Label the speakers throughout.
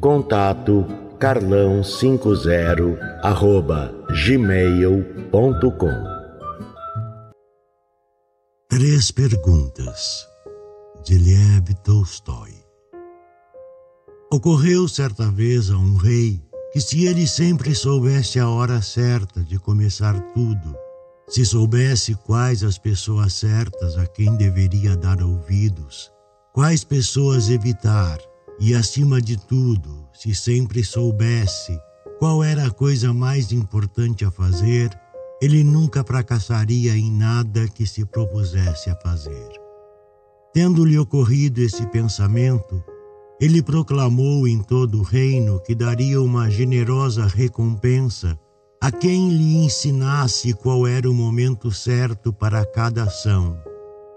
Speaker 1: Contato carlão50 arroba gmail.com Três perguntas. De Lev Tolstói. Ocorreu certa vez a um rei que se ele sempre soubesse a hora certa de começar tudo, se soubesse quais as pessoas certas a quem deveria dar ouvidos, quais pessoas evitar, e, acima de tudo, se sempre soubesse qual era a coisa mais importante a fazer, ele nunca fracassaria em nada que se propusesse a fazer. Tendo-lhe ocorrido esse pensamento, ele proclamou em todo o reino que daria uma generosa recompensa a quem lhe ensinasse qual era o momento certo para cada ação,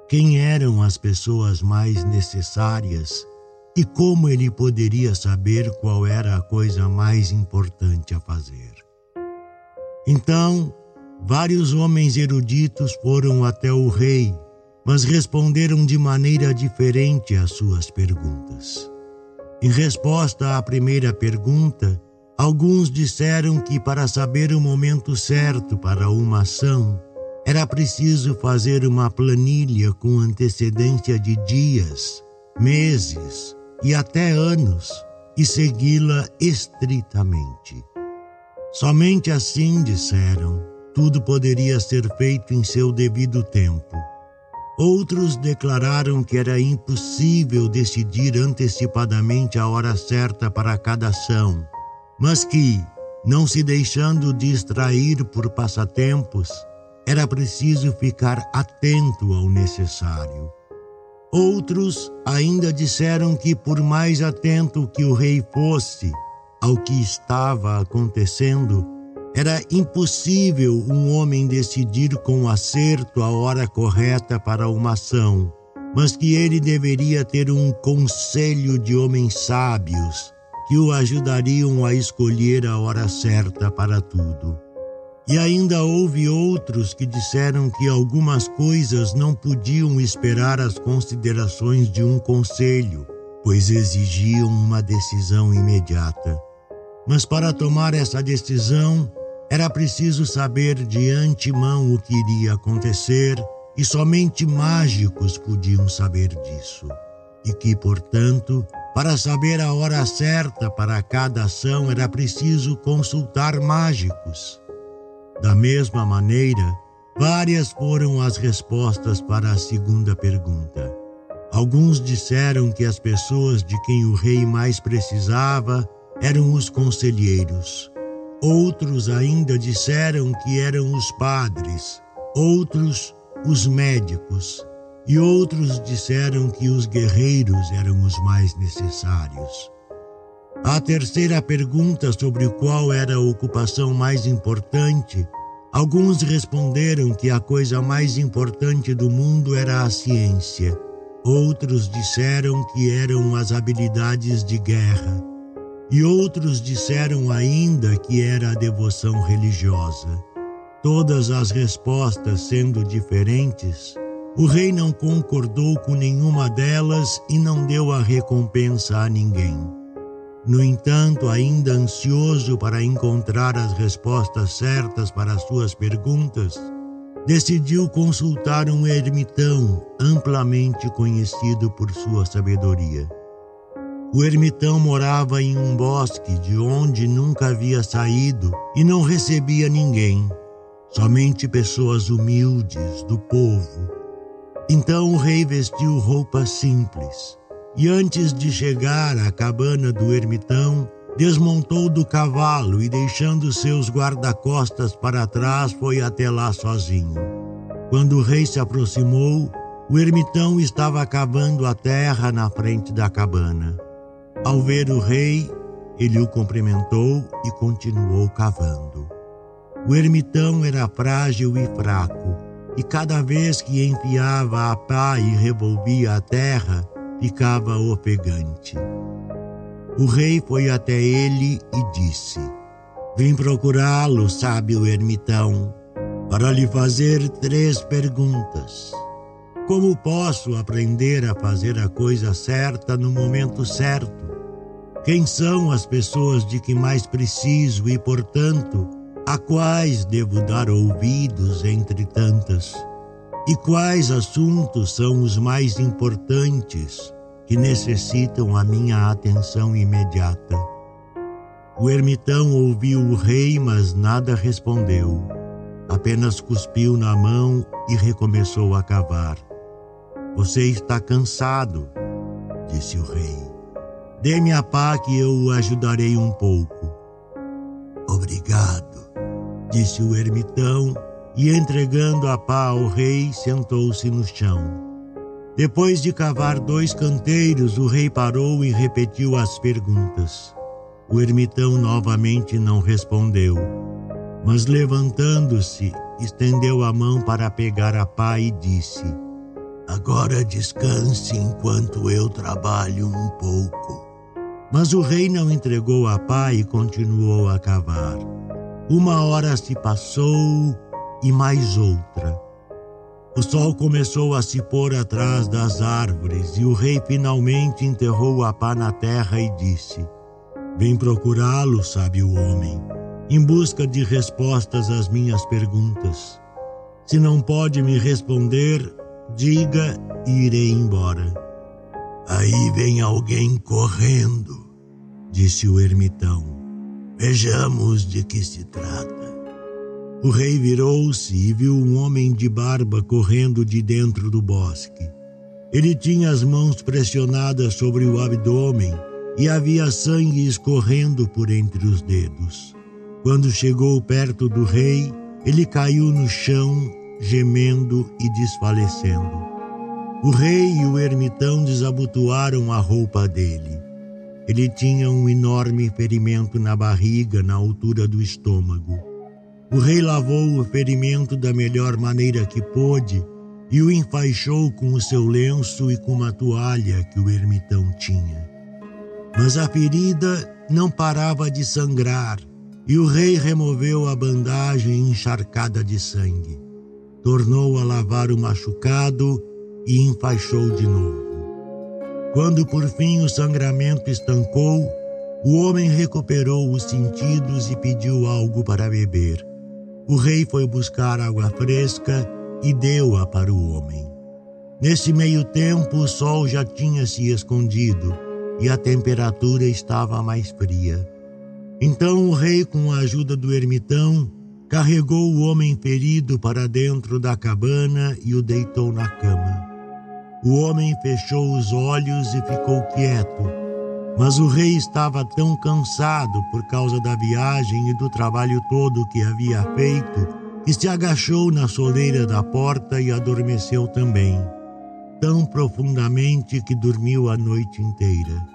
Speaker 1: quem eram as pessoas mais necessárias e como ele poderia saber qual era a coisa mais importante a fazer? Então, vários homens eruditos foram até o rei, mas responderam de maneira diferente às suas perguntas. Em resposta à primeira pergunta, alguns disseram que para saber o momento certo para uma ação, era preciso fazer uma planilha com antecedência de dias, meses e até anos e segui-la estritamente. Somente assim, disseram, tudo poderia ser feito em seu devido tempo. Outros declararam que era impossível decidir antecipadamente a hora certa para cada ação, mas que, não se deixando distrair por passatempos, era preciso ficar atento ao necessário. Outros ainda disseram que, por mais atento que o rei fosse ao que estava acontecendo, era impossível um homem decidir com acerto a hora correta para uma ação, mas que ele deveria ter um conselho de homens sábios que o ajudariam a escolher a hora certa para tudo. E ainda houve outros que disseram que algumas coisas não podiam esperar as considerações de um conselho, pois exigiam uma decisão imediata. Mas para tomar essa decisão, era preciso saber de antemão o que iria acontecer e somente mágicos podiam saber disso. E que, portanto, para saber a hora certa para cada ação era preciso consultar mágicos. Da mesma maneira, várias foram as respostas para a segunda pergunta. Alguns disseram que as pessoas de quem o rei mais precisava eram os conselheiros. Outros ainda disseram que eram os padres, outros os médicos, e outros disseram que os guerreiros eram os mais necessários. A terceira pergunta sobre qual era a ocupação mais importante, alguns responderam que a coisa mais importante do mundo era a ciência. Outros disseram que eram as habilidades de guerra. E outros disseram ainda que era a devoção religiosa. Todas as respostas sendo diferentes, o rei não concordou com nenhuma delas e não deu a recompensa a ninguém. No entanto, ainda ansioso para encontrar as respostas certas para suas perguntas, decidiu consultar um ermitão amplamente conhecido por sua sabedoria. O ermitão morava em um bosque de onde nunca havia saído e não recebia ninguém. somente pessoas humildes do povo. Então o rei vestiu roupas simples e, antes de chegar à cabana do ermitão, desmontou do cavalo e, deixando seus guarda-costas para trás, foi até lá sozinho. Quando o rei se aproximou, o ermitão estava cavando a terra na frente da cabana. Ao ver o rei, ele o cumprimentou e continuou cavando. O ermitão era frágil e fraco, e cada vez que enfiava a pá e revolvia a terra, ficava ofegante. O rei foi até ele e disse: Vim procurá-lo, sábio ermitão, para lhe fazer três perguntas. Como posso aprender a fazer a coisa certa no momento certo? Quem são as pessoas de que mais preciso e, portanto, a quais devo dar ouvidos entre tantas? E quais assuntos são os mais importantes que necessitam a minha atenção imediata? O ermitão ouviu o rei, mas nada respondeu. Apenas cuspiu na mão e recomeçou a cavar. Você está cansado, disse o rei. Dê-me a pá que eu o ajudarei um pouco. Obrigado, disse o ermitão e, entregando a pá ao rei, sentou-se no chão. Depois de cavar dois canteiros, o rei parou e repetiu as perguntas. O ermitão novamente não respondeu, mas levantando-se, estendeu a mão para pegar a pá e disse: Agora descanse enquanto eu trabalho um pouco. Mas o rei não entregou a pá e continuou a cavar. Uma hora se passou e mais outra. O sol começou a se pôr atrás das árvores e o rei finalmente enterrou a pá na terra e disse: Vem procurá-lo, sabe o homem, em busca de respostas às minhas perguntas. Se não pode me responder, Diga e irei embora. Aí vem alguém correndo, disse o ermitão. Vejamos de que se trata. O rei virou-se e viu um homem de barba correndo de dentro do bosque. Ele tinha as mãos pressionadas sobre o abdômen e havia sangue escorrendo por entre os dedos. Quando chegou perto do rei, ele caiu no chão gemendo e desfalecendo. O rei e o ermitão desabotoaram a roupa dele. Ele tinha um enorme ferimento na barriga, na altura do estômago. O rei lavou o ferimento da melhor maneira que pôde e o enfaixou com o seu lenço e com uma toalha que o ermitão tinha. Mas a ferida não parava de sangrar e o rei removeu a bandagem encharcada de sangue tornou a lavar o machucado e enfaixou de novo. Quando por fim o sangramento estancou, o homem recuperou os sentidos e pediu algo para beber. O rei foi buscar água fresca e deu-a para o homem. Nesse meio tempo, o sol já tinha se escondido e a temperatura estava mais fria. Então o rei, com a ajuda do ermitão, carregou o homem ferido para dentro da cabana e o deitou na cama. O homem fechou os olhos e ficou quieto, mas o rei estava tão cansado por causa da viagem e do trabalho todo que havia feito que se agachou na soleira da porta e adormeceu também, tão profundamente que dormiu a noite inteira.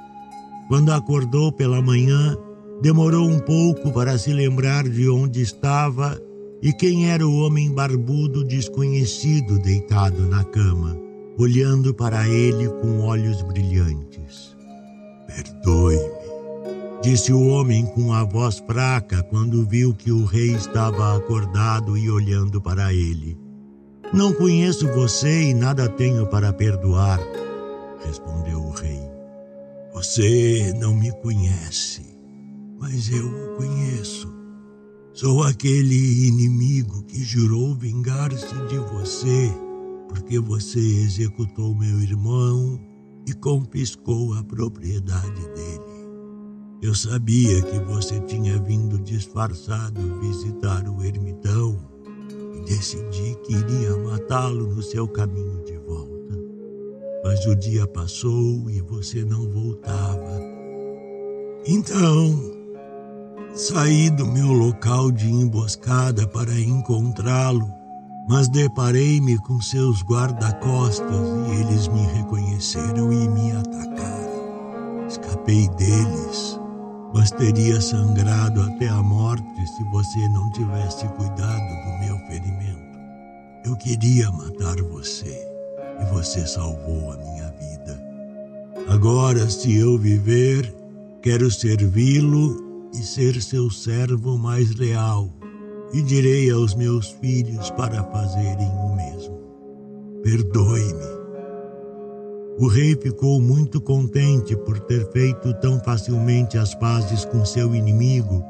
Speaker 1: Quando acordou pela manhã, Demorou um pouco para se lembrar de onde estava e quem era o homem barbudo desconhecido deitado na cama, olhando para ele com olhos brilhantes. Perdoe-me, disse o homem com a voz fraca quando viu que o rei estava acordado e olhando para ele. Não conheço você e nada tenho para perdoar, respondeu o rei. Você não me conhece mas eu o conheço. Sou aquele inimigo que jurou vingar-se de você, porque você executou meu irmão e confiscou a propriedade dele. Eu sabia que você tinha vindo disfarçado visitar o ermitão decidi que iria matá-lo no seu caminho de volta. Mas o dia passou e você não voltava. Então, saí do meu local de emboscada para encontrá-lo, mas deparei-me com seus guarda-costas e eles me reconheceram e me atacaram. Escapei deles mas teria sangrado até a morte se você não tivesse cuidado do meu ferimento. Eu queria matar você e você salvou a minha vida. Agora, se eu viver, quero servi-lo e ser seu servo mais leal, e direi aos meus filhos para fazerem o mesmo. Perdoe-me o rei ficou muito contente por ter feito tão facilmente as pazes com seu inimigo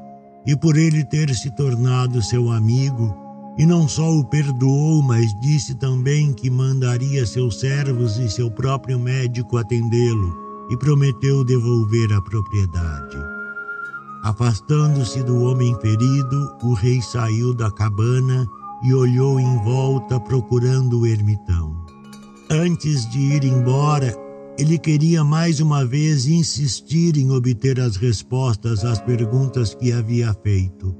Speaker 1: e por ele ter se tornado seu amigo, e não só o perdoou, mas disse também que mandaria seus servos e seu próprio médico atendê-lo, e prometeu devolver a propriedade. Afastando-se do homem ferido, o rei saiu da cabana e olhou em volta procurando o ermitão. Antes de ir embora, ele queria mais uma vez insistir em obter as respostas às perguntas que havia feito.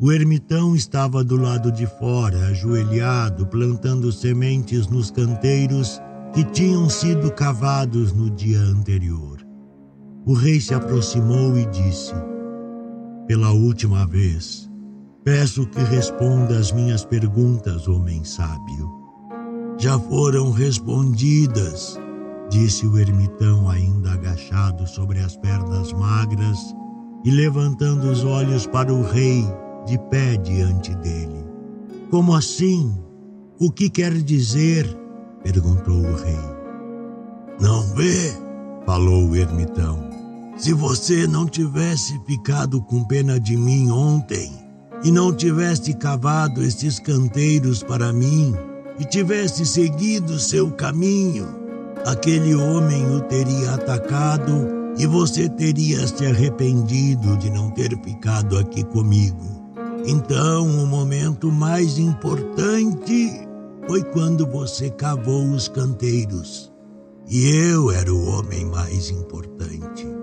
Speaker 1: O ermitão estava do lado de fora, ajoelhado, plantando sementes nos canteiros que tinham sido cavados no dia anterior. O rei se aproximou e disse: Pela última vez, peço que responda às minhas perguntas, homem sábio já foram respondidas, disse o ermitão, ainda agachado sobre as pernas magras e levantando os olhos para o rei, de pé diante dele. Como assim? O que quer dizer? perguntou o rei. Não vê? falou o ermitão. Se você não tivesse ficado com pena de mim ontem e não tivesse cavado estes canteiros para mim, e tivesse seguido seu caminho, aquele homem o teria atacado e você teria se arrependido de não ter ficado aqui comigo. Então, o momento mais importante foi quando você cavou os canteiros. E eu era o homem mais importante.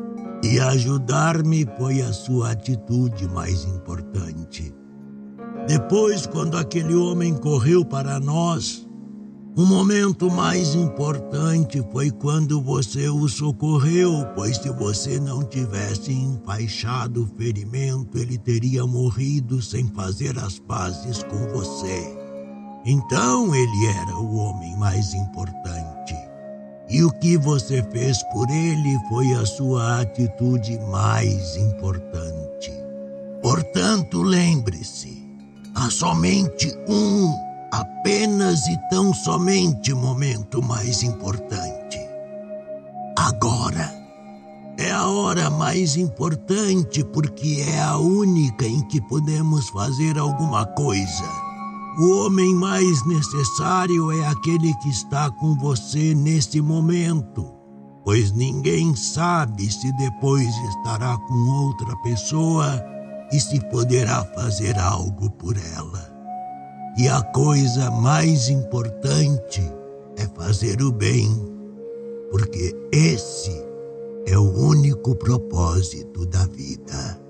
Speaker 1: E ajudar-me foi a sua atitude mais importante. Depois, quando aquele homem correu para nós, o momento mais importante foi quando você o socorreu, pois se você não tivesse empaixado o ferimento, ele teria morrido sem fazer as pazes com você. Então ele era o homem mais importante. E o que você fez por ele foi a sua atitude mais importante. Portanto, lembre-se há somente um, apenas e tão somente momento mais importante. Agora é a hora mais importante porque é a única em que podemos fazer alguma coisa. O homem mais necessário é aquele que está com você nesse momento, pois ninguém sabe se depois estará com outra pessoa e se poderá fazer algo por ela. E a coisa mais importante é fazer o bem, porque esse é o único propósito da vida.